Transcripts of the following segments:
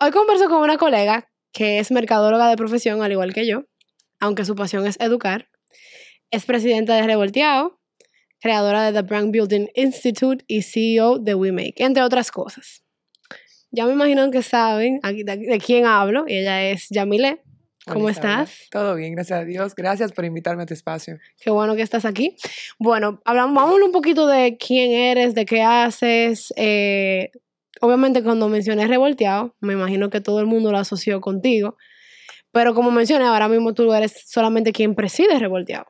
Hoy converso con una colega que es mercadóloga de profesión, al igual que yo, aunque su pasión es educar. Es presidenta de Revolteado, creadora de The Brand Building Institute y CEO de WeMake, entre otras cosas. Ya me imagino que saben aquí, de, de quién hablo. y Ella es Yamile. ¿Cómo Hola, estás? Todo bien, gracias a Dios. Gracias por invitarme a tu espacio. Qué bueno que estás aquí. Bueno, hablamos, vamos un poquito de quién eres, de qué haces. eh, obviamente cuando mencioné revolteado, me imagino que todo el mundo lo asoció contigo. Pero como mencioné, ahora mismo tú eres solamente quien preside revolteado.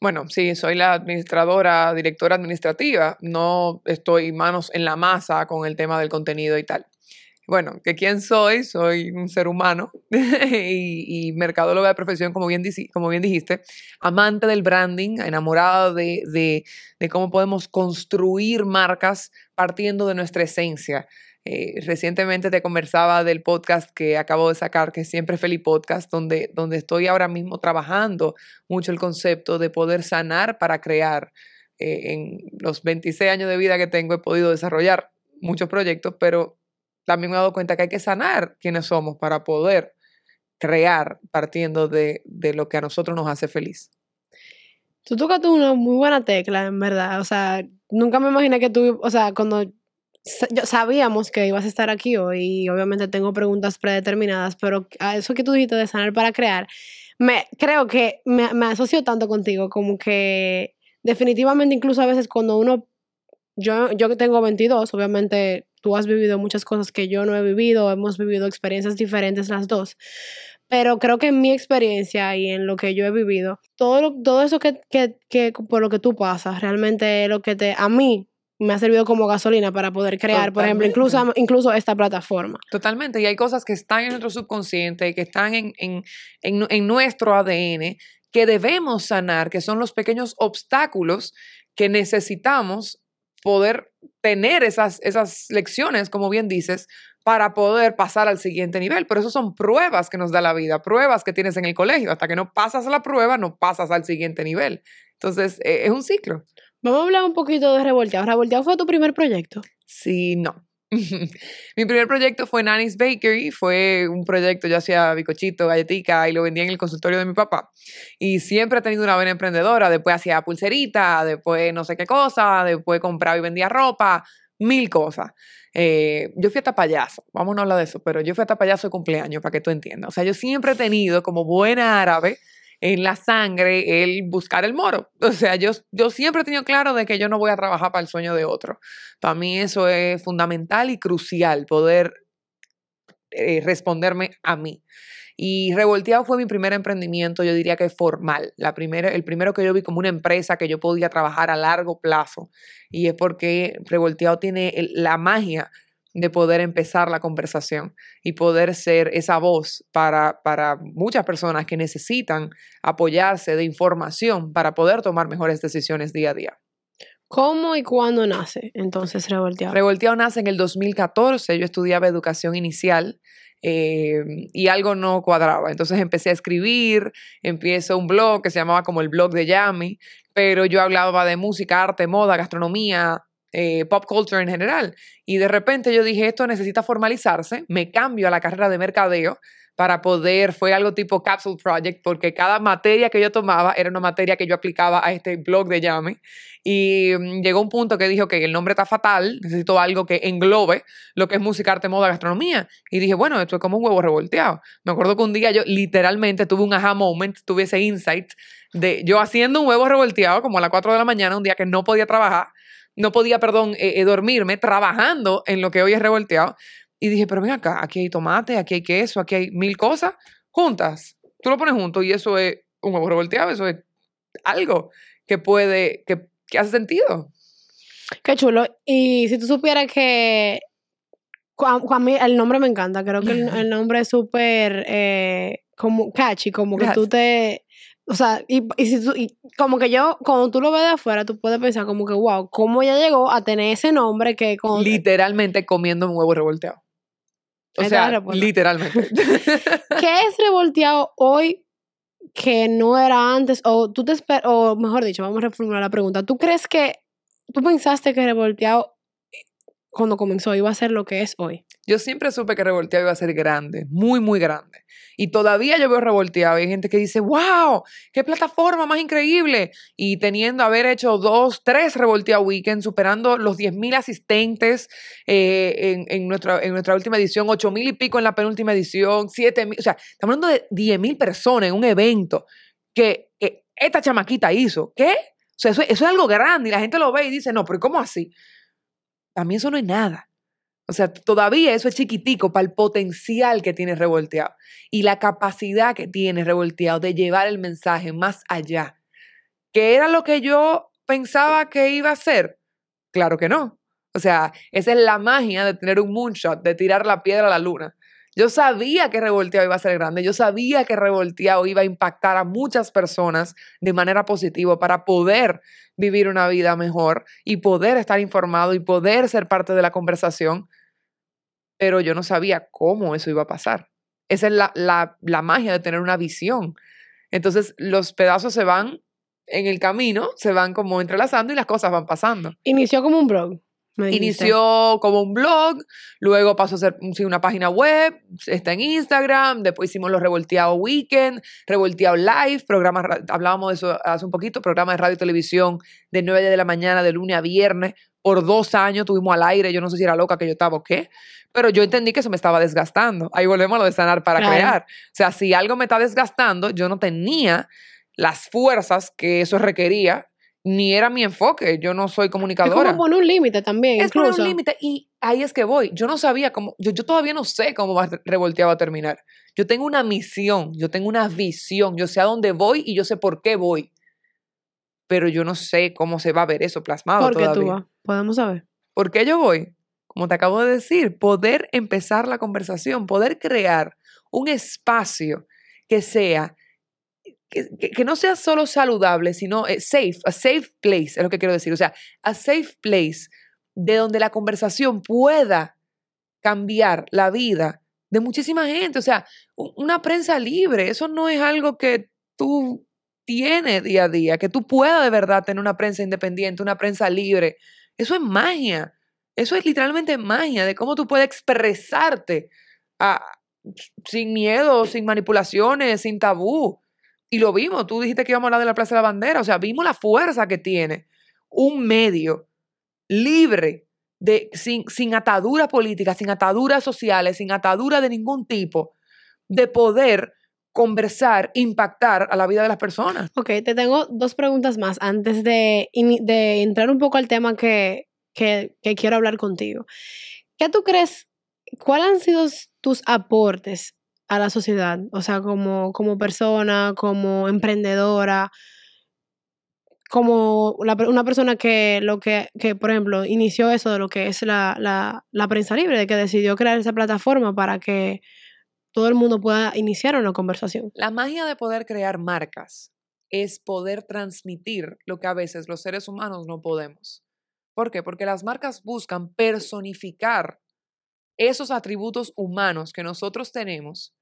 Bueno, sí, soy la administradora, directora administrativa. No estoy manos en la masa con el tema del contenido y tal. Bueno, ¿que quién soy? Soy un ser humano y, y mercadóloga de profesión, como bien, como bien dijiste, amante del branding, enamorada de, de- de cómo podemos construir marcas partiendo de nuestra esencia. Eh, recientemente te conversaba del podcast que acabo de sacar, que es Siempre Feliz Podcast, donde, donde estoy ahora mismo trabajando mucho el concepto de poder sanar para crear. Eh, en los 26 años de vida que tengo he podido desarrollar muchos proyectos, pero también me he dado cuenta que hay que sanar quiénes somos para poder crear partiendo de, de lo que a nosotros nos hace feliz. Tú tocaste una muy buena tecla, en verdad. O sea, nunca me imaginé que tú, o sea, cuando sabíamos que ibas a estar aquí hoy y obviamente tengo preguntas predeterminadas, pero a eso que tú dijiste de sanar para crear, me creo que me, me asocio tanto contigo como que definitivamente incluso a veces cuando uno, yo, yo tengo 22, obviamente tú has vivido muchas cosas que yo no he vivido, hemos vivido experiencias diferentes las dos, pero creo que en mi experiencia y en lo que yo he vivido, todo, lo- todo eso que, que, que por lo que tú pasas, realmente es lo que te, a mí me ha servido como gasolina para poder crear, por ejemplo, incluso, incluso esta plataforma. Totalmente, y hay cosas que están en nuestro subconsciente, que están en, en, en nuestro ADN, que debemos sanar, que son los pequeños obstáculos que necesitamos poder tener esas, esas lecciones, como bien dices, para poder pasar al siguiente nivel. Pero eso son pruebas que nos da la vida, pruebas que tienes en el colegio. Hasta que no pasas la prueba, no pasas al siguiente nivel. Entonces, eh, es un ciclo. Vamos a hablar un poquito de Revolteado. ¿Revolteado fue tu primer proyecto? Sí, no. Mi primer proyecto fue Nanny's Bakery, fue un proyecto, yo hacía bicochito, galletica y lo vendía en el consultorio de mi papá. Y siempre he tenido una vena emprendedora, después hacía pulserita, después no sé qué cosa, después compraba y vendía ropa, mil cosas. Eh, yo fui hasta payaso, vamos a hablar de eso, pero yo fui hasta payaso de cumpleaños, para que tú entiendas. O sea, yo siempre he tenido como buena árabe en la sangre el buscar el moro. O sea, yo, yo siempre he tenido claro de que yo no voy a trabajar para el sueño de otro. Para mí eso es fundamental y crucial, poder eh, responderme a mí. Y Revolteado fue mi primer emprendimiento, yo diría que formal. La primera, el primero que yo vi como una empresa que yo podía trabajar a largo plazo. Y es porque Revolteado tiene la magia de poder empezar la conversación y poder ser esa voz para, para muchas personas que necesitan apoyarse de información para poder tomar mejores decisiones día a día. ¿Cómo y cuándo nace entonces Revolteado? Revolteado nace en el 2014, yo estudiaba educación inicial eh, y algo no cuadraba. Entonces empecé a escribir, empiezo un blog que se llamaba como el blog de Yami, pero yo hablaba de música, arte, moda, gastronomía, eh, pop culture en general. Y de repente yo dije, esto necesita formalizarse, me cambio a la carrera de mercadeo para poder, fue algo tipo Capsule Project, porque cada materia que yo tomaba era una materia que yo aplicaba a este blog de Yami. Y mm, llegó un punto que dijo que el nombre está fatal, necesito algo que englobe lo que es música, arte, moda, gastronomía. Y dije, bueno, esto es como un huevo revolteado. Me acuerdo que un día yo literalmente tuve un aha moment, tuve ese insight de yo haciendo un huevo revolteado como a las 4 de la mañana, un día que no podía trabajar, no podía, perdón, eh, eh, dormirme, trabajando en lo que hoy es revolteado. Y dije, pero ven acá, aquí hay tomate, aquí hay queso, aquí hay mil cosas juntas. Tú lo pones junto y eso es un huevo revolteado, eso es algo que puede, que, que hace sentido. Qué chulo. Y si tú supieras que a mí el nombre me encanta, creo que el, el nombre es súper eh, como catchy, como que tú te... O sea, y, y si tú, y como que yo, cuando tú lo ves de afuera, tú puedes pensar como que, wow, ¿cómo ella llegó a tener ese nombre que con... Literalmente comiendo un huevo revolteado. O Ahí sea, literalmente. ¿Qué es revolteado hoy que no era antes? O tú te esperas, o mejor dicho, vamos a reformular la pregunta. ¿Tú crees que, tú pensaste que revolteado eh, cuando comenzó iba a ser lo que es hoy? Yo siempre supe que Revolteado iba a ser grande, muy, muy grande. Y todavía yo veo Revolteado. Hay gente que dice, wow, qué plataforma más increíble. Y teniendo haber hecho dos, tres Revolteado Weekend, superando los 10.000 asistentes eh, en, nuestra, última edición, 8.000 y pico en la penúltima edición, 7.000. O sea, estamos hablando de 10.000 personas en un evento que, que, esta chamaquita hizo. ¿Qué? O sea, eso, eso es algo grande y la gente lo ve y dice, no, pero ¿cómo así? A mí eso no es nada. O sea, todavía eso es chiquitico para el potencial que tiene revolteado y la capacidad que tiene revolteado de llevar el mensaje más allá. ¿Qué era lo que yo pensaba que iba a ser? Claro que no. O sea, esa es la magia de tener un moonshot, de tirar la piedra a la luna. Yo sabía que revolteado iba a ser grande, yo sabía que revolteado iba a impactar a muchas personas de manera positiva para poder vivir una vida mejor y poder estar informado y poder ser parte de la conversación pero yo no sabía cómo eso iba a pasar. Esa es la, la, la magia de tener una visión. Entonces los pedazos se van en el camino, se van como entrelazando y las cosas van pasando. Inició como un blog. Inició como un blog, luego pasó a ser sí, una página web, está en Instagram, después hicimos los Revolteado Weekend, Revolteado Live, programas, hablábamos de eso hace un poquito, programa de radio y televisión de 9 de la mañana, de lunes a viernes, por dos años tuvimos al aire, yo no sé si era loca que yo estaba o qué, pero yo entendí que eso me estaba desgastando. Ahí volvemos a lo de sanar para crear. O sea, si algo me está desgastando, yo no tenía las fuerzas que eso requería, ni era mi enfoque. Yo no soy comunicadora. Es como poner un límite también. Es poner un límite y ahí es que voy. Yo no sabía cómo, yo, yo todavía no sé cómo va revolteado a terminar. Yo tengo una misión, yo tengo una visión, yo sé a dónde voy y yo sé por qué voy. Pero yo no sé cómo se va a ver eso plasmado. ¿Por qué tú vas? Podemos saber. ¿Por qué yo voy? como te acabo de decir, poder empezar la conversación, poder crear un espacio que sea, que, que, no sea solo saludable, sino eh, safe, a safe place, es lo que quiero decir. O sea, a safe place de donde la conversación pueda cambiar la vida de muchísima gente. O sea, una prensa libre, eso no es algo que tú tienes día a día, que tú puedas de verdad tener una prensa independiente, una prensa libre. Eso es magia. Eso es literalmente magia de cómo tú puedes expresarte sin miedo, sin manipulaciones, sin tabú. Y lo vimos, tú dijiste que íbamos a hablar de la Plaza de la Bandera, o sea, vimos la fuerza que tiene un medio libre, de, sin, sin ataduras políticas, sin ataduras sociales, sin ataduras de ningún tipo, de poder conversar, impactar a la vida de las personas. Ok, te tengo dos preguntas más antes de, de entrar un poco al tema que, que, quiero hablar contigo. ¿Qué tú crees? ¿Cuáles han sido tus aportes a la sociedad? O sea, como, como persona, como emprendedora, como una persona que, lo que, que, por ejemplo, inició eso de lo que es la, la, la prensa libre, de que decidió crear esa plataforma para que todo el mundo pueda iniciar una conversación. La magia de poder crear marcas es poder transmitir lo que a veces los seres humanos no podemos. ¿Por qué? Porque las marcas buscan personificar esos atributos humanos que nosotros tenemos,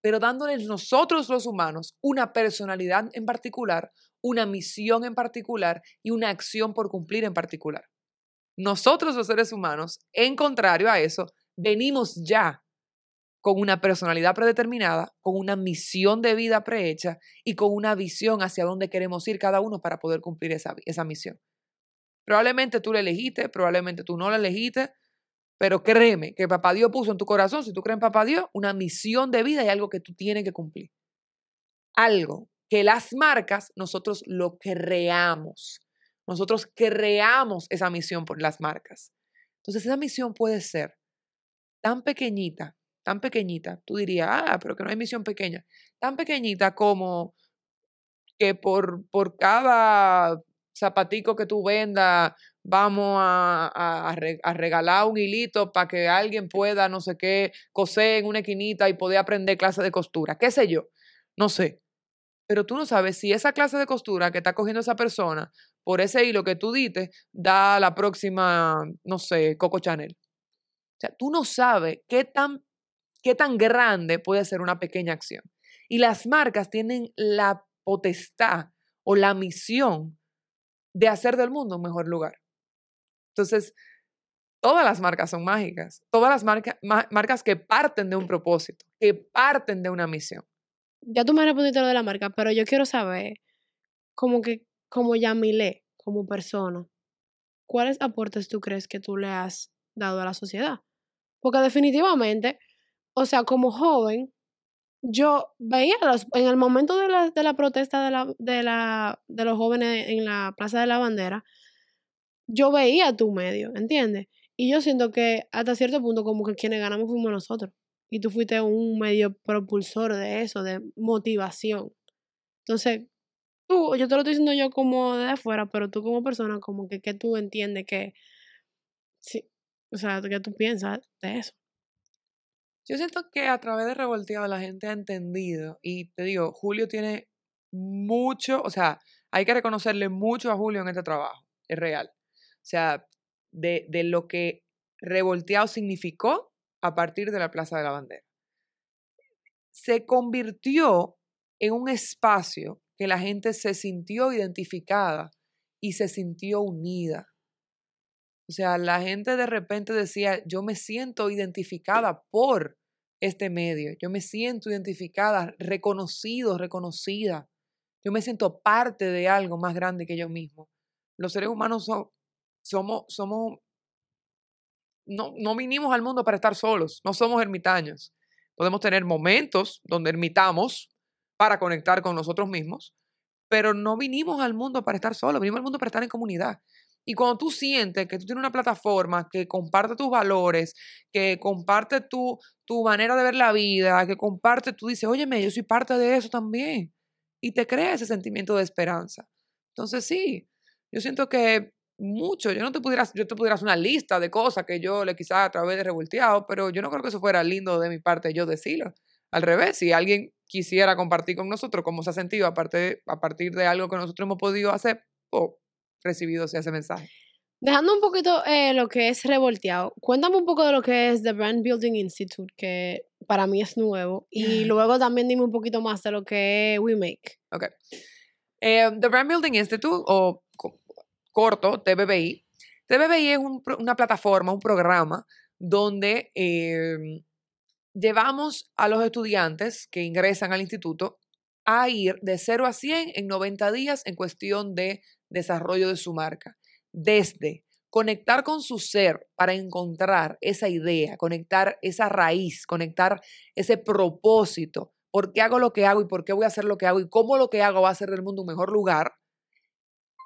pero dándoles nosotros los humanos una personalidad en particular, una misión en particular y una acción por cumplir en particular. Nosotros los seres humanos, en contrario a eso, venimos ya con una personalidad predeterminada, con una misión de vida prehecha y con una visión hacia dónde queremos ir cada uno para poder cumplir esa, esa misión. Probablemente tú le elegiste, probablemente tú no le elegiste, pero créeme que Papá Dios puso en tu corazón, si tú crees en Papá Dios, una misión de vida y algo que tú tienes que cumplir. Algo que las marcas nosotros lo creamos. Nosotros creamos esa misión por las marcas. Entonces esa misión puede ser tan pequeñita, tan pequeñita, tú dirías, ah, pero que no hay misión pequeña, tan pequeñita como que por, por cada zapatico que tú vendas, vamos a, a, regalar un hilito para que alguien pueda, no sé qué, coser en una esquinita y poder aprender clase de costura, qué sé yo, no sé. Pero tú no sabes si esa clase de costura que está cogiendo esa persona por ese hilo que tú dices da la próxima, no sé, Coco Chanel. O sea, tú no sabes qué tan, qué tan grande puede ser una pequeña acción. Y las marcas tienen la potestad o la misión de hacer del mundo un mejor lugar. Entonces, todas las marcas son mágicas. Todas las marca- ma- marcas que parten de un propósito, que parten de una misión. Ya tú me respondiste lo de la marca, pero yo quiero saber, como que, como Yamile, como persona, ¿cuáles aportes tú crees que tú le has dado a la sociedad? Porque definitivamente, o sea, como joven, yo veía los, en el momento de la, de la protesta de, la, de, la, de los jóvenes en la Plaza de la Bandera, yo veía tu medio, ¿entiendes? Y yo siento que hasta cierto punto como que quienes ganamos fuimos nosotros. Y tú fuiste un medio propulsor de eso, de motivación. Entonces, tú, yo te lo estoy diciendo yo como de afuera, pero tú como persona, como que, que tú entiendes que, sí, o sea, que tú piensas de eso. Yo siento que a través de Revolteado la gente ha entendido, y te digo, Julio tiene mucho, o sea, hay que reconocerle mucho a Julio en este trabajo, es real. O sea, de, de lo que Revolteado significó a partir de la Plaza de la Bandera. Se convirtió en un espacio que la gente se sintió identificada y se sintió unida. O sea, la gente de repente decía, yo me siento identificada por este medio, yo me siento identificada, reconocido, reconocida, yo me siento parte de algo más grande que yo mismo. Los seres humanos so- somos, somos, no, no vinimos al mundo para estar solos, no somos ermitaños. Podemos tener momentos donde ermitamos para conectar con nosotros mismos, pero no vinimos al mundo para estar solos, vinimos al mundo para estar en comunidad. Y cuando tú sientes que tú tienes una plataforma que comparte tus valores, que comparte tu, tu manera de ver la vida, que comparte, tú dices, óyeme, yo soy parte de eso también. Y te crea ese sentimiento de esperanza. Entonces sí, yo siento que mucho, yo no te pudiera, yo te pudiera hacer una lista de cosas que yo le quizás a través de revolteado, pero yo no creo que eso fuera lindo de mi parte yo decirlo. Al revés, si alguien quisiera compartir con nosotros cómo se ha sentido a, parte- a partir de algo que nosotros hemos podido hacer, pues recibido ese mensaje. Dejando un poquito eh, lo que es revolteado, cuéntame un poco de lo que es The Brand Building Institute, que para mí es nuevo, y luego también dime un poquito más de lo que es WeMake. Ok. Eh, The Brand Building Institute, o co- corto, TBBI. TBBI es un una plataforma, un programa donde eh, llevamos a los estudiantes que ingresan al instituto a ir de 0 a 100 en 90 días en cuestión de desarrollo de su marca. Desde conectar con su ser para encontrar esa idea, conectar esa raíz, conectar ese propósito, por qué hago lo que hago y por qué voy a hacer lo que hago y cómo lo que hago va a hacer del mundo un mejor lugar,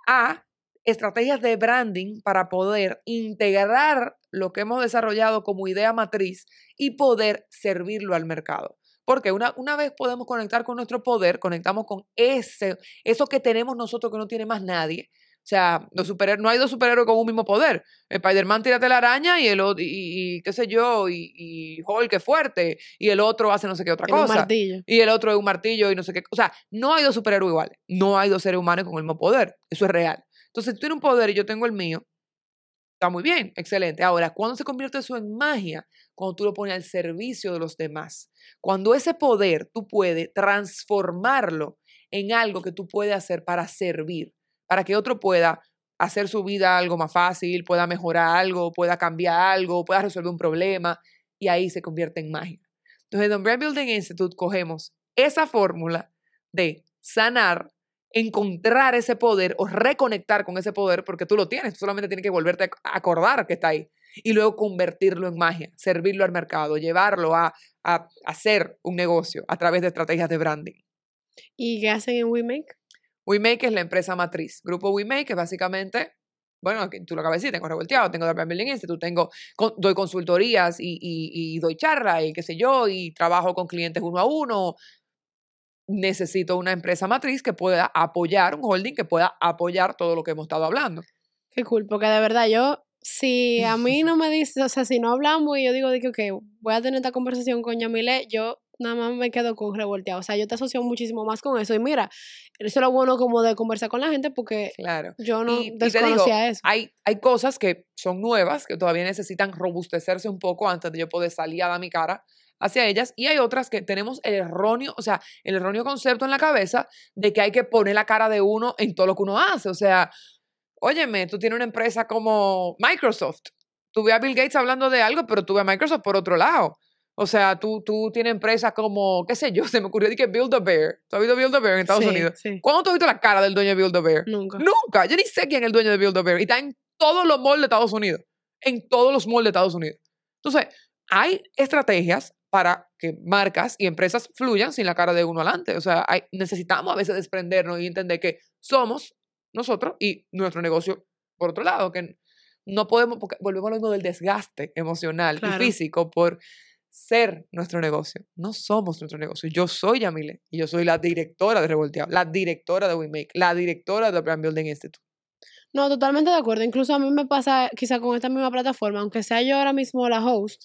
a estrategias de branding para poder integrar lo que hemos desarrollado como idea matriz y poder servirlo al mercado. Porque una, una vez podemos conectar con nuestro poder, conectamos con ese, eso que tenemos nosotros que no tiene más nadie. O sea, los superhéroes, no hay dos superhéroes con un mismo poder. Spider-Man tira la araña y el otro, y, y qué sé yo, y, y Hulk es fuerte, y el otro hace no sé qué otra Tiene un cosa. martillo. Y el otro es un martillo y no sé qué. O sea, no hay dos superhéroes iguales. No hay dos seres humanos con el mismo poder. Eso es real. Entonces, tú tienes un poder y yo tengo el mío. Está muy bien, excelente. Ahora, ¿cuándo se convierte eso en magia? Cuando tú lo pones al servicio de los demás. Cuando ese poder tú puedes transformarlo en algo que tú puedes hacer para servir, para que otro pueda hacer su vida algo más fácil, pueda mejorar algo, pueda cambiar algo, pueda resolver un problema, y ahí se convierte en magia. Entonces, en Brand Building Institute cogemos esa fórmula de sanar, encontrar ese poder o reconectar con ese poder, porque tú lo tienes, tú solamente tienes que volverte a acordar que está ahí, y luego convertirlo en magia, servirlo al mercado, llevarlo a, a hacer un negocio a través de estrategias de branding. ¿Y qué hacen en WeMake? WeMake es la empresa matriz. Grupo WeMake es básicamente, bueno, aquí tú lo acabas de decir, tengo revolteado, tengo Brand Building Institute, tengo, con- doy consultorías y, y, y doy charla y qué sé yo, y trabajo con clientes uno a uno. Necesito una empresa matriz que pueda apoyar, un holding que pueda apoyar todo lo que hemos estado hablando. Qué cool, porque de verdad yo, si a mí no me dices, o sea, si no hablamos y yo digo de que, ok, voy a tener esta conversación con Yamile, yo nada más me quedo con revolteado. O sea, yo te asocio muchísimo más con eso. Y mira, eso es lo bueno como de conversar con la gente porque Claro. yo no Y- y te desconocía digo, eso. Hay, hay cosas que son nuevas, que todavía necesitan robustecerse un poco antes de yo poder salir a dar mi cara hacia ellas. Y hay otras que tenemos el erróneo, o sea, el erróneo concepto en la cabeza de que hay que poner la cara de uno en todo lo que uno hace. O sea, óyeme, tú tienes una empresa como Microsoft. tuve a Bill Gates hablando de algo, pero tuve a Microsoft por otro lado. O sea, tú, tú tienes empresas como, qué sé yo, se me ocurrió de que Build a Bear. ¿Tú has visto Build a Bear en Estados Sí, Unidos? sí. ¿Cuándo tú has visto la cara del dueño de Build a Bear? Nunca. Nunca. Yo ni sé quién es el dueño de Build a Bear. Y está en todos los malls de Estados Unidos. En todos los malls de Estados Unidos. Entonces, hay estrategias para que marcas y empresas fluyan sin la cara de uno adelante. O sea, hay- necesitamos a veces desprendernos y entender que somos nosotros y nuestro negocio por otro lado, que no podemos, porque volvemos a lo mismo del desgaste emocional Claro. y físico por ser nuestro negocio. No somos nuestro negocio. Yo soy Yamile y yo soy la directora de Revolteado, la directora de WeMake, la directora de Brand Building Institute. No, totalmente de acuerdo. Incluso a mí me pasa quizá con esta misma plataforma, aunque sea yo ahora mismo la host,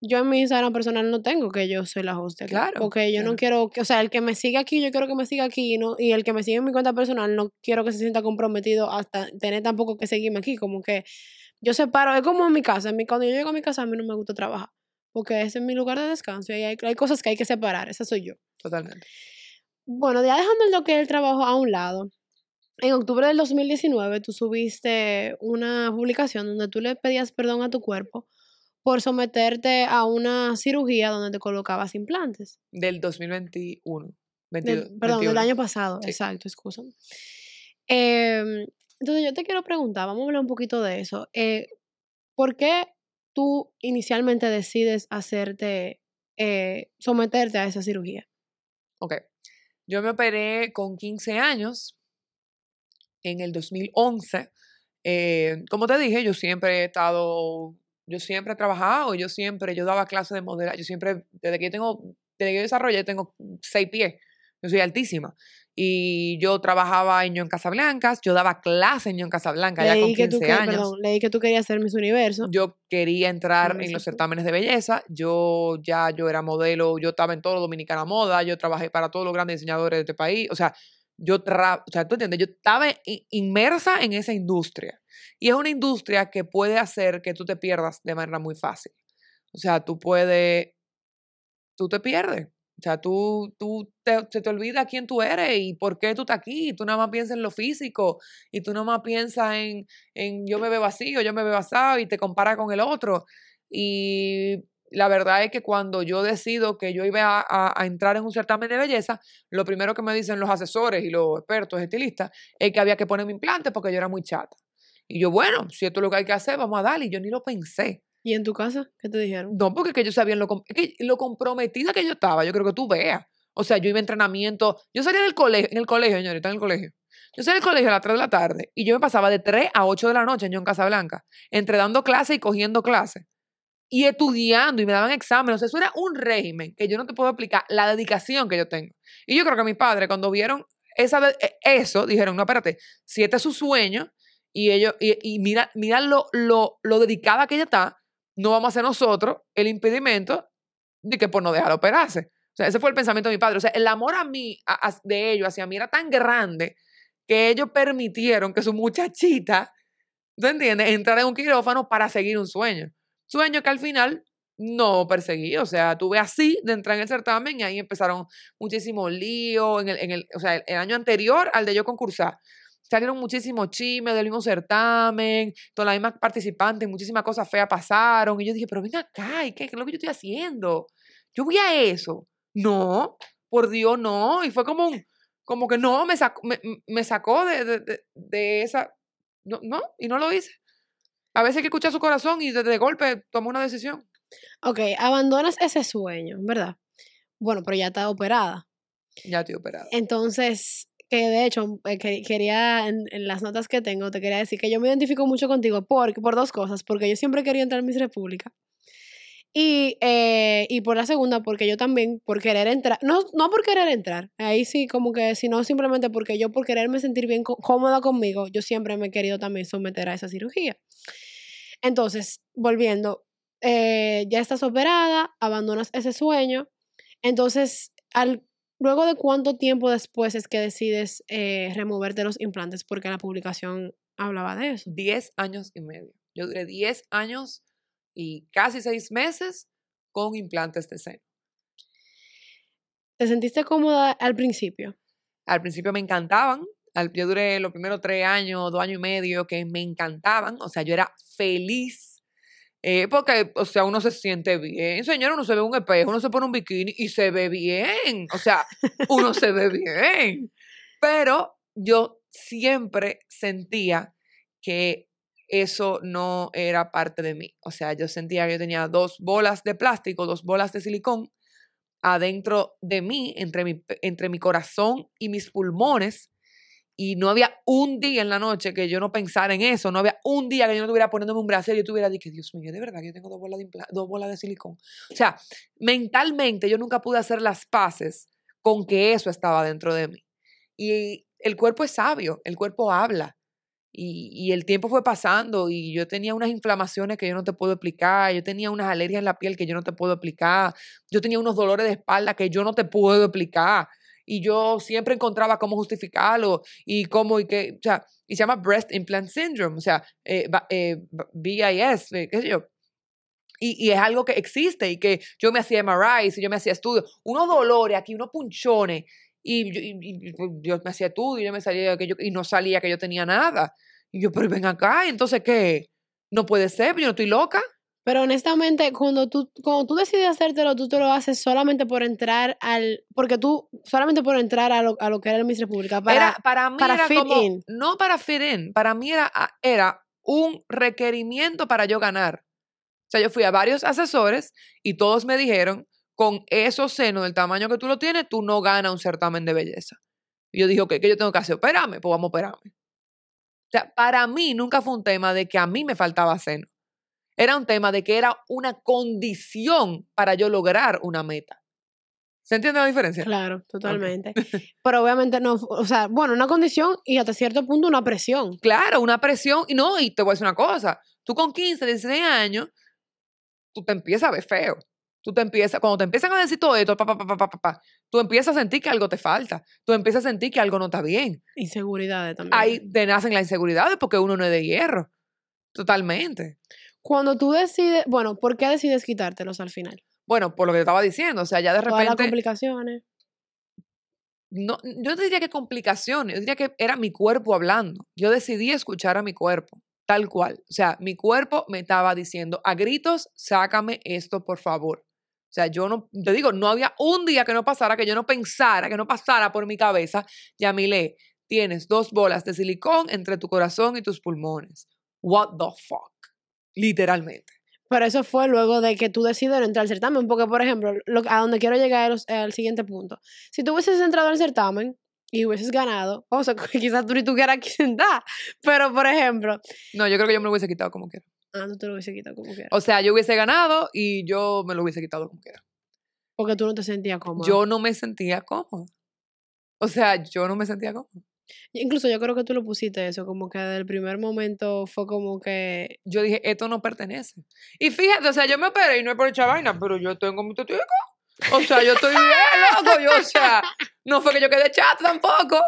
yo en mi Instagram personal no tengo que yo soy la host Claro, Porque yo no quiero, que- o sea, el que me siga aquí, yo quiero que me siga aquí, y no, y el que me sigue en mi cuenta personal, no quiero que se sienta comprometido hasta tener tampoco que seguirme aquí. Como que yo separo, es como en mi casa. En mi, cuando yo llego a mi casa, a mí no me gusta trabajar. Porque ese es mi lugar de descanso y hay, hay cosas que hay que separar. Esa soy yo. Totalmente. Bueno, ya dejando lo que es el trabajo a un lado, en octubre del 2019 tú subiste una publicación donde tú le pedías perdón a tu cuerpo por someterte a una cirugía donde te colocabas implantes. Del 2021. Del- 22, perdón, del 21. año pasado, Sí. exacto, excúsame. Em, entonces yo te quiero preguntar, vamos a hablar un poquito de eso. Eh, ¿Por qué tú inicialmente decides hacerte, eh, someterte a esa cirugía? Ok. Yo me operé con 15 años en el 2011. Eh, como te dije, yo siempre he estado, yo siempre he trabajado, yo siempre, yo daba clases de modelaje, yo siempre, desde que yo tengo, desde que yo desarrollé, tengo seis pies, yo soy altísima. Y yo trabajaba en Ñon Casablancas, yo daba clases en Ñon Casablanca ya con Leí que, 15 tú, años. perdón, leí que tú querías ser Miss Universo. Yo quería entrar en los certámenes de belleza. Yo ya yo era modelo, yo estaba en todo Dominicana Moda, yo trabajé para todos los grandes diseñadores de este país. O sea, yo tra o sea, tú entiendes, yo estaba inmersa en esa industria. Y es una industria que puede hacer que tú te pierdas de manera muy fácil. O sea, tú puedes, tú te pierdes. O sea, tú, tú te, se te olvida quién tú eres y por qué tú estás aquí. Y tú nada más piensas en lo físico y tú nada más piensas en, en yo me veo así o yo me veo asado y te comparas con el otro. Y la verdad es que cuando yo decido que yo iba a, a- a entrar en un certamen de belleza, lo primero que me dicen los asesores y los expertos estilistas es que había que ponerme implante porque yo era muy chata. Y yo, bueno, si esto es lo que hay que hacer, vamos a darle. Y yo ni lo pensé. ¿Y en tu casa? ¿Qué te dijeron? No, porque que yo sabía lo, que lo comprometida que yo estaba, yo creo que tú veas. O sea, yo iba a entrenamiento, yo salía del colegio, en el colegio, señorita, en el colegio. Yo salía del colegio a las 3 de la tarde y yo me pasaba de 3 a 8 de la noche en John Casablanca, entre dando clases y cogiendo clases. Y estudiando y me daban exámenes. Eso era un régimen que yo no te puedo explicar la dedicación que yo tengo. Y yo creo que mis padres, cuando vieron esa, de- e- eso, dijeron, no, espérate, si este es su sueño y ellos, y, mira, mira lo, lo, lo dedicada que ella está, no vamos a hacer nosotros el impedimento de que por no dejar operarse. O sea, ese fue el pensamiento de mi padre. O sea, el amor a mí, a- de ellos hacia mí era tan grande que ellos permitieron que su muchachita, ¿tú entiendes?, entrara en un quirófano para seguir un sueño. Sueño que al final no perseguí. O sea, tuve así de entrar en el certamen y ahí empezaron muchísimos líos. En el, en el, o sea, el año anterior al de yo concursar, salieron muchísimos chismes del mismo certamen, todas las mismas participantes, muchísimas cosas feas pasaron. Y yo dije, pero ven acá, ¿y qué, qué es lo que yo estoy haciendo? Yo voy a eso. No, por Dios, no. Y fue como un, como que no, me sacó, me, me sacó de, de, de, de esa, no, no, y no lo hice. A veces hay que escuchar su corazón y de, de golpe tomó una decisión. Ok, abandonas ese sueño, ¿verdad? Bueno, pero ya está operada. Ya estoy operada. Entonces, que de hecho, eh, que- quería, en, en las notas que tengo, te quería decir que yo me identifico mucho contigo por, por dos cosas, porque yo siempre quería entrar en Miss República. Y, eh, y por la segunda, porque yo también, por querer entrar, no, no por querer entrar, ahí sí como que, sino simplemente porque yo por quererme sentir bien có- cómoda conmigo, yo siempre me he querido también someter a esa cirugía. Entonces, volviendo, eh, ya estás operada, abandonas ese sueño, entonces, al, luego de cuánto tiempo después es que decides eh, removerte los implantes, porque la publicación hablaba de eso. 10 años y medio. Yo duré 10 años y casi 6 meses con implantes de seno. ¿Te sentiste cómoda al principio? Al principio me encantaban. Al, yo duré los primeros 3 años, 2 años y medio que me encantaban. O sea, yo era feliz Eh, porque, o sea, uno se siente bien. Señor, uno se ve un espejo, uno se pone un bikini y se ve bien. O sea, uno se ve bien. Pero yo siempre sentía que eso no era parte de mí. O sea, yo sentía que yo tenía dos bolas de plástico, dos bolas de silicón adentro de mí, entre mi, entre mi corazón y mis pulmones, y no había un día en la noche que yo no pensara en eso, no había un día que yo no estuviera poniéndome un brazo y yo tuviera que Dios mío, de verdad que yo tengo dos bolas de, dos bolas de silicón. O sea, mentalmente yo nunca pude hacer las paces con que eso estaba dentro de mí. Y el cuerpo es sabio, el cuerpo habla. Y, y, el tiempo fue pasando y yo tenía unas inflamaciones que yo no te puedo explicar, yo tenía unas alergias en la piel que yo no te puedo explicar, yo tenía unos dolores de espalda que yo no te puedo explicar y yo siempre encontraba cómo justificarlo y cómo y qué, o sea, y se llama Breast Implant Syndrome, o sea, eh, eh, BIS, eh, qué sé yo. Y, y, es algo que existe y que yo me hacía MRIs y yo me hacía estudios, unos dolores aquí, unos punchones, y yo, y, pues, me hacía estudios y yo me salía que yo, y no salía que yo tenía nada. Y yo, pero ven acá, ¿y entonces qué? No puede ser, yo no estoy loca. Pero honestamente, cuando tú, cuando tú decides hacértelo, tú te lo haces solamente por entrar al. Porque tú, solamente por entrar a lo, a lo que era el Miss República. Para, era, para mí era fit como, in. No para fit in. Para mí era, era un requerimiento para yo ganar. O sea, yo fui a varios asesores y todos me dijeron: con esos senos del tamaño que tú lo tienes, tú no ganas un certamen de belleza. Y yo dije: Ok, ¿qué yo tengo que hacer? Opérame, pues vamos a operarme. O sea, para mí nunca fue un tema de que a mí me faltaba seno. Era un tema de que era una condición para yo lograr una meta. ¿Se entiende la diferencia? Claro, totalmente. Pero obviamente no, o sea, bueno, una condición y hasta cierto punto una presión. Claro, una presión. Y no, y te voy a decir una cosa. Tú con 15, 16 años, tú te empiezas a ver feo. Tú te empiezas, cuando te empiezan a decir todo esto, pa, pa, pa, pa, pa, tú empiezas a sentir que algo te falta. Tú empiezas a sentir que algo no está bien. Inseguridades también. Ahí te nacen las inseguridades porque uno no es de hierro. Totalmente. Cuando tú decides, bueno, ¿por qué decides quitártelos al final? Bueno, por lo que te estaba diciendo, o sea, ya de repente... Todas las complicaciones. No, yo no diría que complicaciones, yo diría que era mi cuerpo hablando. Yo decidí escuchar a mi cuerpo, tal cual. O sea, mi cuerpo me estaba diciendo a gritos, sácame esto, por favor. O sea, yo no, te digo, no había un día que no pasara, que yo no pensara, que no pasara por mi cabeza, Yamile, tienes dos bolas de silicón entre tu corazón y tus pulmones. What the fuck? Literalmente. Pero eso fue luego de que tú decides entrar al certamen, porque por ejemplo, lo, a donde quiero llegar es al siguiente punto. Si tú hubieses entrado al certamen y hubieses ganado, o sea, quizás tú ni tuvieras que sentar, pero por ejemplo... No, yo creo que yo me lo hubiese quitado como quiera. Ah, tú te lo hubiese quitado como quiera. O sea, yo hubiese ganado y yo me lo hubiese quitado como quiera. Porque tú no te sentías cómodo. Yo no me sentía cómodo. O sea, yo no me sentía cómodo. Incluso yo creo que tú lo pusiste eso, como que desde el primer momento fue como que... Yo dije, esto no pertenece. Y fíjate, o sea, yo me operé y no es por echar vaina, pero yo tengo mi tetico. O sea, yo estoy bien, loco. Yo, o sea, no fue que yo quedé chato tampoco.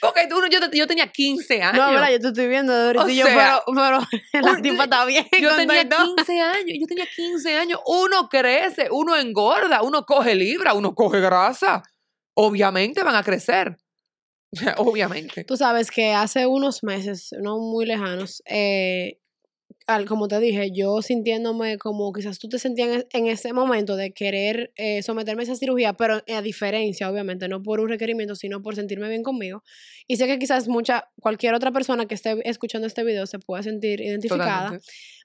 Porque tú, yo, yo tenía 15 años. No, verdad, yo te estoy viendo ahorita. O sea, pero, pero la tipa está bien. Yo tenía 15 años. Yo tenía 15 años. Uno crece, uno engorda, uno coge libra, uno coge grasa. Obviamente van a crecer. Obviamente. Tú sabes que hace unos meses, no muy lejanos, eh, al, como te dije, yo sintiéndome como quizás tú te sentías en ese momento de querer eh, someterme a esa cirugía, pero a diferencia, obviamente, no por un requerimiento, sino por sentirme bien conmigo. Y sé que quizás mucha, cualquier otra persona que esté escuchando este video se pueda sentir identificada.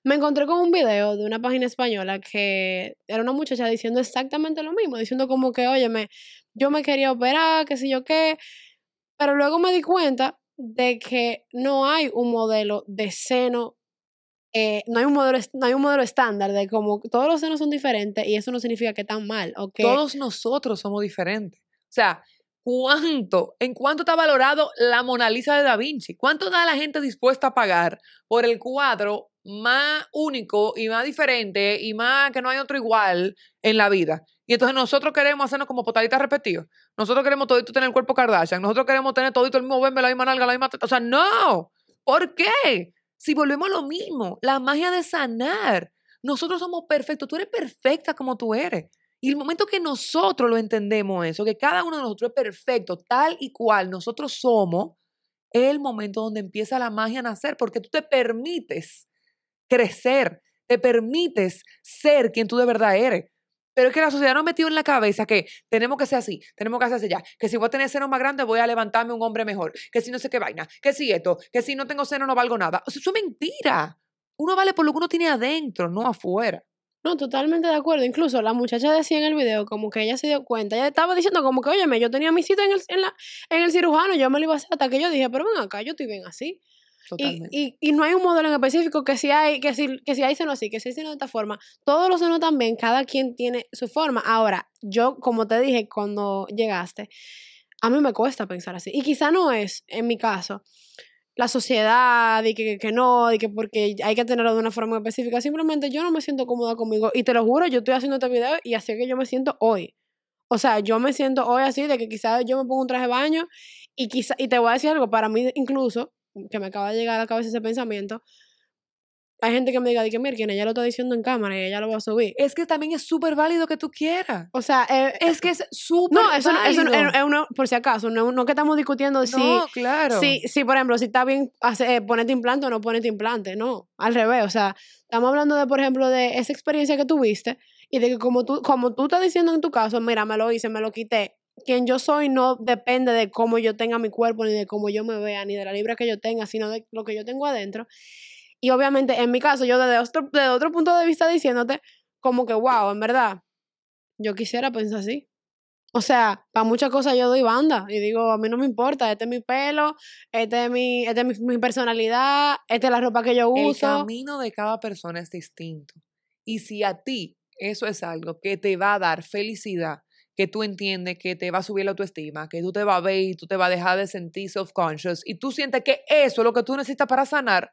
Me encontré con un video de una página española que era una muchacha diciendo exactamente lo mismo, diciendo como que, óyeme, yo me quería operar, qué sé yo qué pero luego me di cuenta de que no hay un modelo de seno, eh, no, hay un modelo, no hay un modelo estándar de como todos los senos son diferentes y eso no significa que están mal. O que... Todos nosotros somos diferentes. O sea, ¿cuánto, en cuánto está valorado la Mona Lisa de Da Vinci? ¿Cuánto da la gente dispuesta a pagar por el cuadro más único y más diferente y más que no hay otro igual en la vida? Y entonces nosotros queremos hacernos como potaditas repetidos. Nosotros queremos todito tener el cuerpo Kardashian. Nosotros queremos tener todito el mismo bembe, la misma nalga, la misma... O sea, no. ¿Por qué? Si volvemos a lo mismo, la magia de sanar. Nosotros somos perfectos. Tú eres perfecta como tú eres. Y el momento que nosotros lo entendemos eso, que cada uno de nosotros es perfecto, tal y cual nosotros somos, es el momento donde empieza la magia a nacer, porque tú te permites crecer, te permites ser quien tú de verdad eres. Pero es que la sociedad nos ha metido en la cabeza que tenemos que ser así, tenemos que hacerse ya, que si voy a tener seno más grande voy a levantarme un hombre mejor, que si no sé qué vaina, que si esto, que si no tengo seno no valgo nada. Eso es mentira. Uno vale por lo que uno tiene adentro, no afuera. No, totalmente de acuerdo. Incluso la muchacha decía en el video como que ella se dio cuenta. Ella estaba diciendo como que, óyeme, yo tenía mi cita en el, en la, en el cirujano, yo me lo iba a hacer hasta que yo dije, pero ven acá, yo estoy bien así. Y, y, y, no hay un modelo en específico que si hay, que si, que si hay seno así, que si hay seno de esta forma. Todos los senos también, cada quien tiene su forma. Ahora, yo, como te dije cuando llegaste, a mí me cuesta pensar así. Y quizá no es, en mi caso, la sociedad y que, que no, y que porque hay que tenerlo de una forma específica. Simplemente yo no me siento cómoda conmigo. Y te lo juro, yo estoy haciendo este video y así es que yo me siento hoy. O sea, yo me siento hoy así de que quizás yo me pongo un traje de baño y quizá, y te voy a decir algo, para mí incluso, que me acaba de llegar a la cabeza ese pensamiento, hay gente que me diga, que mira, quien ella lo está diciendo en cámara y ella lo va a subir. Es que también es súper válido que tú quieras. O sea, eh, es que es súper No, eso, eso es uno, por si acaso, no, no que estamos discutiendo si, no, claro. si, si, por ejemplo, si está bien hacer, eh, ponerte implante o no ponerte implante, no, al revés, o sea, estamos hablando de, por ejemplo, de esa experiencia que tuviste y de que como tú, como tú estás diciendo en tu caso, mira, me lo hice, me lo quité, quien yo soy no depende de cómo yo tenga mi cuerpo, ni de cómo yo me vea, ni de la libra que yo tenga, sino de lo que yo tengo adentro. Y obviamente, en mi caso, yo desde otro, desde otro punto de vista diciéndote, como que, wow, en verdad, yo quisiera pensar así. O sea, para muchas cosas yo doy banda y digo, a mí no me importa, este es mi pelo, este es mi, este es mi, personalidad, esta es la ropa que yo uso. El camino de cada persona es distinto. Y si a ti eso es algo que te va a dar felicidad, que tú entiendes que te va a subir la autoestima, que tú te vas a ver y tú te vas a dejar de sentir self-conscious y tú sientes que eso es lo que tú necesitas para sanar,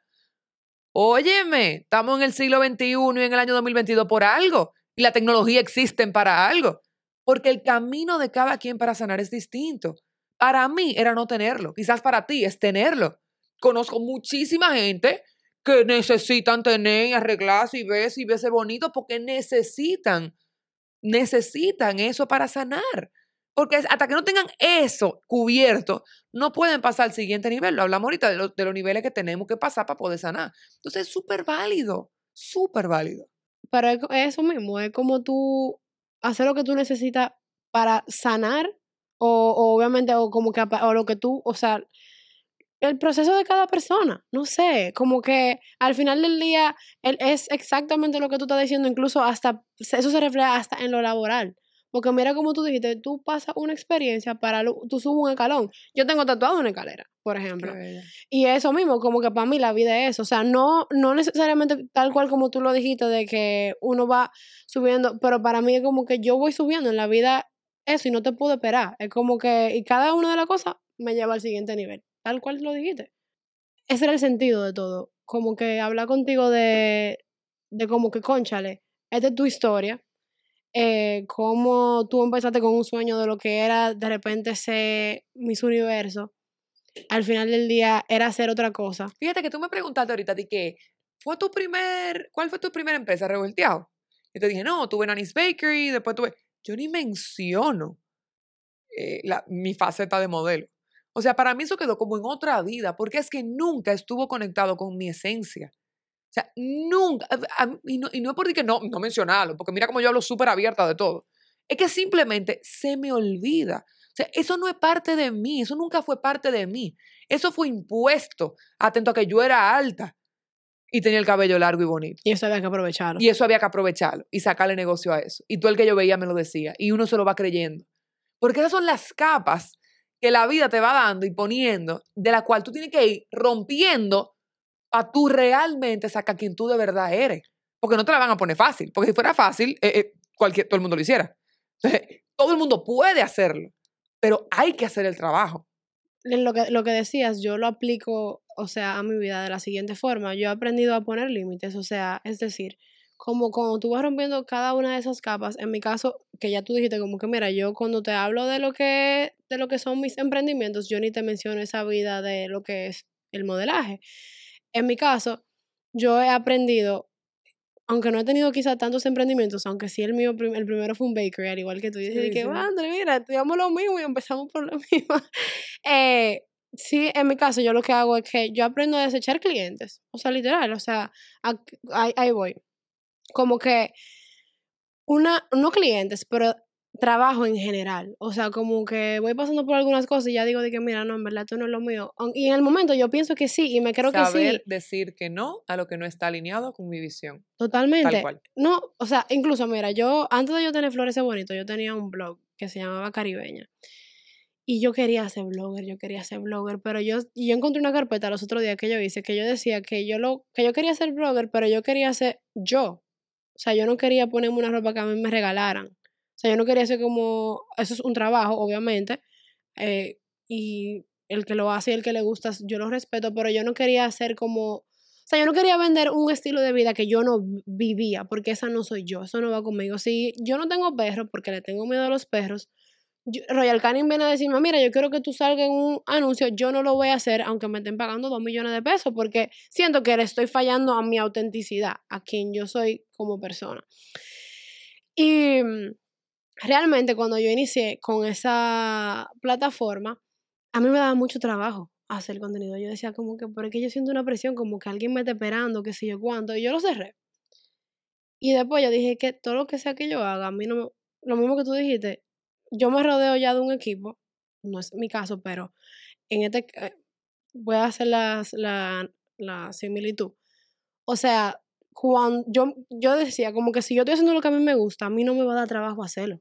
Óyeme, estamos en el siglo XXI y en el año 2022 por algo. Y la tecnología existen para algo. Porque el camino de cada quien para sanar es distinto. Para mí era no tenerlo. Quizás para ti es tenerlo. Conozco muchísima gente que necesitan tener y arreglarse y verse y verse bonito porque necesitan, necesitan eso para sanar. Porque hasta que no tengan eso cubierto, no pueden pasar al siguiente nivel. Lo hablamos ahorita de, los niveles que tenemos que pasar para poder sanar. Entonces es súper válido, súper válido. Pero es eso mismo, es como tú hacer lo que tú necesitas para sanar o, obviamente o como que o lo que tú, o sea, el proceso de cada persona, no sé, como que al final del día él es exactamente lo que tú estás diciendo, incluso hasta eso se refleja hasta en lo laboral. Porque mira como tú dijiste, tú pasas una experiencia para, tú subes un escalón. Yo tengo tatuado una escalera, por ejemplo. Y eso mismo, como que para mí la vida es eso. O sea, no, no necesariamente tal cual como tú lo dijiste, de que uno va subiendo, pero para mí es como que yo voy subiendo en la vida eso y no te puedo esperar. Es como que, y cada una de las cosas me lleva al siguiente nivel. Tal cual lo dijiste. Ese era el sentido de todo. Como que hablar contigo de, de como que, conchale, esta es tu historia eh, cómo tú empezaste con un sueño de lo que era de repente ser Miss Universo. Al final del día era hacer otra cosa. Fíjate que tú me preguntaste ahorita de que fue tu primer, ¿cuál fue tu primera empresa revolteado? Y te dije, no, tuve Nanny's Bakery, después tuve, yo ni menciono eh, la, mi faceta de modelo. O sea, para mí eso quedó como en otra vida, porque es que nunca estuvo conectado con mi esencia. O sea, nunca, y no, y no es porque no, no mencionarlo, porque mira cómo yo hablo súper abierta de todo. Es que simplemente se me olvida. O sea, eso no es parte de mí, eso nunca fue parte de mí. Eso fue impuesto, atento a que yo era alta y tenía el cabello largo y bonito. Y eso había que aprovecharlo. Y eso había que aprovecharlo y sacarle negocio a eso. Y todo el que yo veía me lo decía y uno se lo va creyendo. Porque esas son las capas que la vida te va dando y poniendo, de la cual tú tienes que ir rompiendo a tú realmente sacar quien tú de verdad eres. Porque no te la van a poner fácil. Porque si fuera fácil, eh, eh, cualquier, todo el mundo lo hiciera. Entonces, todo el mundo puede hacerlo, pero hay que hacer el trabajo. Lo que, lo que decías, yo lo aplico, o sea, a mi vida de la siguiente forma. Yo he aprendido a poner límites, o sea, es decir, como cuando tú vas rompiendo cada una de esas capas, en mi caso, que ya tú dijiste como que, mira, yo cuando te hablo de lo que, de lo que son mis emprendimientos, yo ni te menciono esa vida de lo que es el modelaje. En mi caso, yo he aprendido, aunque no he tenido quizás tantos emprendimientos, aunque sí el mío, el primero fue un bakery, al igual que tú, dices, sí, que, sí. mira, estudiamos lo mismo y empezamos por lo mismo. eh, sí, en mi caso, yo lo que hago es que yo aprendo a desechar clientes, o sea, literal, o sea, ahí, ahí voy. Como que una, no clientes, pero trabajo en general. O sea, como que voy pasando por algunas cosas y ya digo de que, mira, no, en verdad esto no es lo mío. Y en el momento yo pienso que sí y me creo que sí. decir que no a lo que no está alineado con mi visión. Totalmente. Tal cual. No, o sea, incluso, mira, yo, antes de yo tener Flores Bonito, yo tenía un blog que se llamaba Caribeña. Y yo quería ser blogger, yo quería ser blogger, pero yo, yo encontré una carpeta los otros días que yo hice que yo decía que yo, lo, que yo quería ser blogger, pero yo quería ser yo. O sea, yo no quería ponerme una ropa que a mí me regalaran. O sea, yo no quería ser como, eso es un trabajo, obviamente, eh, y el que lo hace y el que le gusta, yo lo respeto, pero yo no quería ser como, o sea, yo no quería vender un estilo de vida que yo no vivía, porque esa no soy yo, eso no va conmigo. Si yo no tengo perros, porque le tengo miedo a los perros, Royal Canin viene a decirme, mira, yo quiero que tú salgas en un anuncio, yo no lo voy a hacer aunque me estén pagando dos millones de pesos, porque siento que le estoy fallando a mi autenticidad, a quien yo soy como persona. Y mm, realmente cuando yo inicié con esa plataforma, a mí me daba mucho trabajo hacer contenido. Yo decía como que, ¿por qué yo siento una presión? Como que alguien me está esperando, qué sé yo cuánto, y yo lo cerré. Y después yo dije que todo lo que sea que yo haga, a mí no, lo mismo que tú dijiste, yo me rodeo ya de un equipo, no es mi caso, pero en este eh, voy a hacer la, la similitud. O sea, cuando yo, yo decía, como que si yo estoy haciendo lo que a mí me gusta, a mí no me va a dar trabajo hacerlo.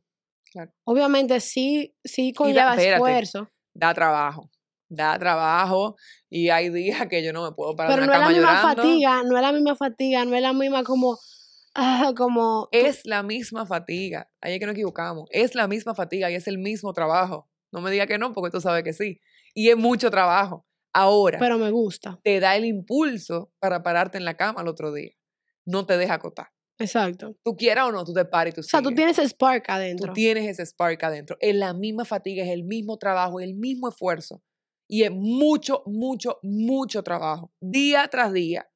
Claro. Obviamente sí, sí conlleva esfuerzo. Da trabajo. Da trabajo y hay días que yo no me puedo parar Pero no es la misma fatiga, no es la misma fatiga, no es la misma como como... Es la misma fatiga. Ahí es que no equivocamos. Es la misma fatiga y es el mismo trabajo. No me diga que no, porque tú sabes que sí. Y es mucho trabajo. Ahora. Pero me gusta. Te da el impulso para pararte en la cama el otro día. No te deja acotar. Exacto. Tú quieras o no, tú te pares y tú O sea, tú tienes ese spark adentro. Tú tienes ese spark adentro. Es la misma fatiga, es el mismo trabajo, es el mismo esfuerzo. Y es mucho, mucho, mucho trabajo. Día tras día.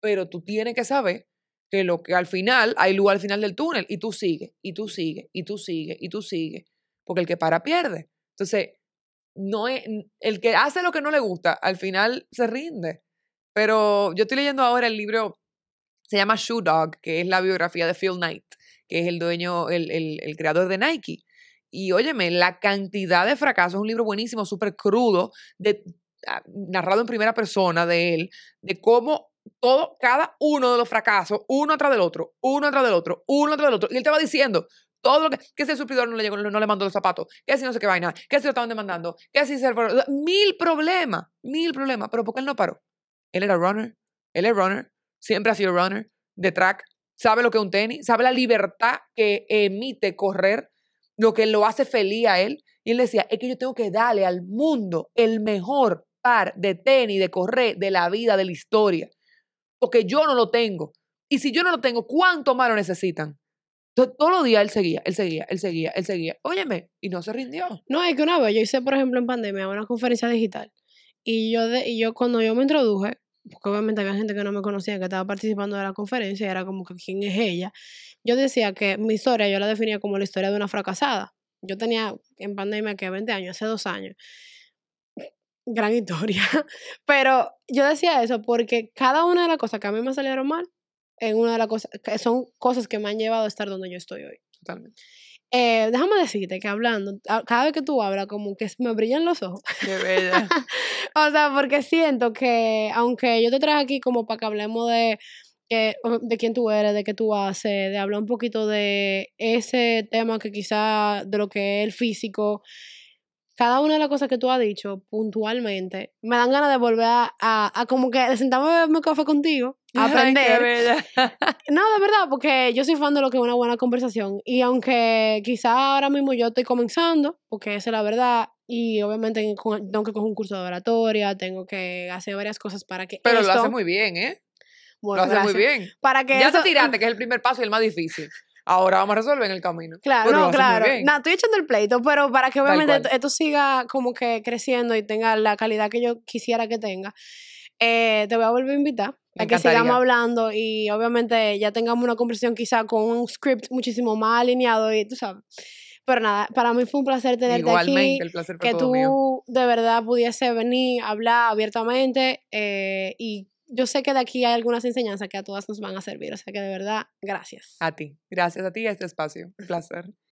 Pero tú tienes que saber que lo que al final, hay luz al final del túnel y tú sigues, y tú sigues, y tú sigues, y tú sigues, porque el que para pierde. Entonces, no el que hace lo que no le gusta, al final se rinde. Pero yo estoy leyendo ahora el libro, se llama Shoe Dog, que es la biografía de Phil Knight, que es el dueño, el, el, el creador de Nike. Y óyeme, la cantidad de fracasos, es un libro buenísimo, súper crudo, de, ah, narrado en primera persona de él, de cómo todo, cada uno de los fracasos, uno atrás del otro, uno atrás del otro, uno atrás del otro. Y él te va diciendo todo lo que, que si el suplidor no le llegó, no le mandó los zapatos, que si no sé qué vaina, que si lo estaban demandando, que si se... Mil problemas, mil problemas. Pero porque él no paró? Él era runner, él es runner, siempre ha sido runner de track, sabe lo que es un tenis, sabe la libertad que emite correr, lo que lo hace feliz a él. Y él decía, es que yo tengo que darle al mundo el mejor par de tenis, de correr, de la vida, de la historia porque yo no lo tengo. Y si yo no lo tengo, ¿cuánto más lo necesitan? Entonces, todos los días él seguía, él seguía, él seguía, él seguía. Óyeme, y no se rindió. No, es que una vez yo hice, por ejemplo, en pandemia una conferencia digital. Y yo, y yo cuando yo me introduje, porque obviamente había gente que no me conocía, que estaba participando de la conferencia, y era como que quién es ella. Yo decía que mi historia yo la definía como la historia de una fracasada. Yo tenía en pandemia que 20 años, hace dos años gran historia. Pero yo decía eso porque cada una de las cosas que a mí me salieron mal, en una de las cosas, son cosas que me han llevado a estar donde yo estoy hoy. Totalmente. Eh, déjame decirte que hablando, cada vez que tú hablas, como que me brillan los ojos. Qué bella. o sea, porque siento que, aunque yo te traje aquí como para que hablemos de, de quién tú eres, de qué tú haces, de hablar un poquito de ese tema que quizá, de lo que es el físico, cada una de las cosas que tú has dicho puntualmente me dan ganas de volver a, a, como que de sentarme a beberme café contigo, a aprender. no, de verdad, porque yo soy fan de lo que es una buena conversación. Y aunque quizá ahora mismo yo estoy comenzando, porque esa es la verdad, y obviamente tengo que coger un curso de oratoria, tengo que hacer varias cosas para que. Pero lo hace muy bien, ¿eh? lo hace muy bien. Para que ya te tiraste, que es el primer paso y el más difícil. Ahora vamos a resolver en el camino. Claro, no, claro. No, estoy echando el pleito, pero para que obviamente esto, siga como que creciendo y tenga la calidad que yo quisiera que tenga, eh, te voy a volver a invitar a que sigamos hablando y obviamente ya tengamos una conversación quizá con un script muchísimo más alineado y tú sabes. Pero nada, para mí fue un placer tenerte Igualmente, el placer que tú de verdad pudiese venir, hablar abiertamente eh, y yo sé que de aquí hay algunas enseñanzas que a todas nos van a servir. O sea que de verdad, gracias. A ti. Gracias a ti y a este espacio. Un placer.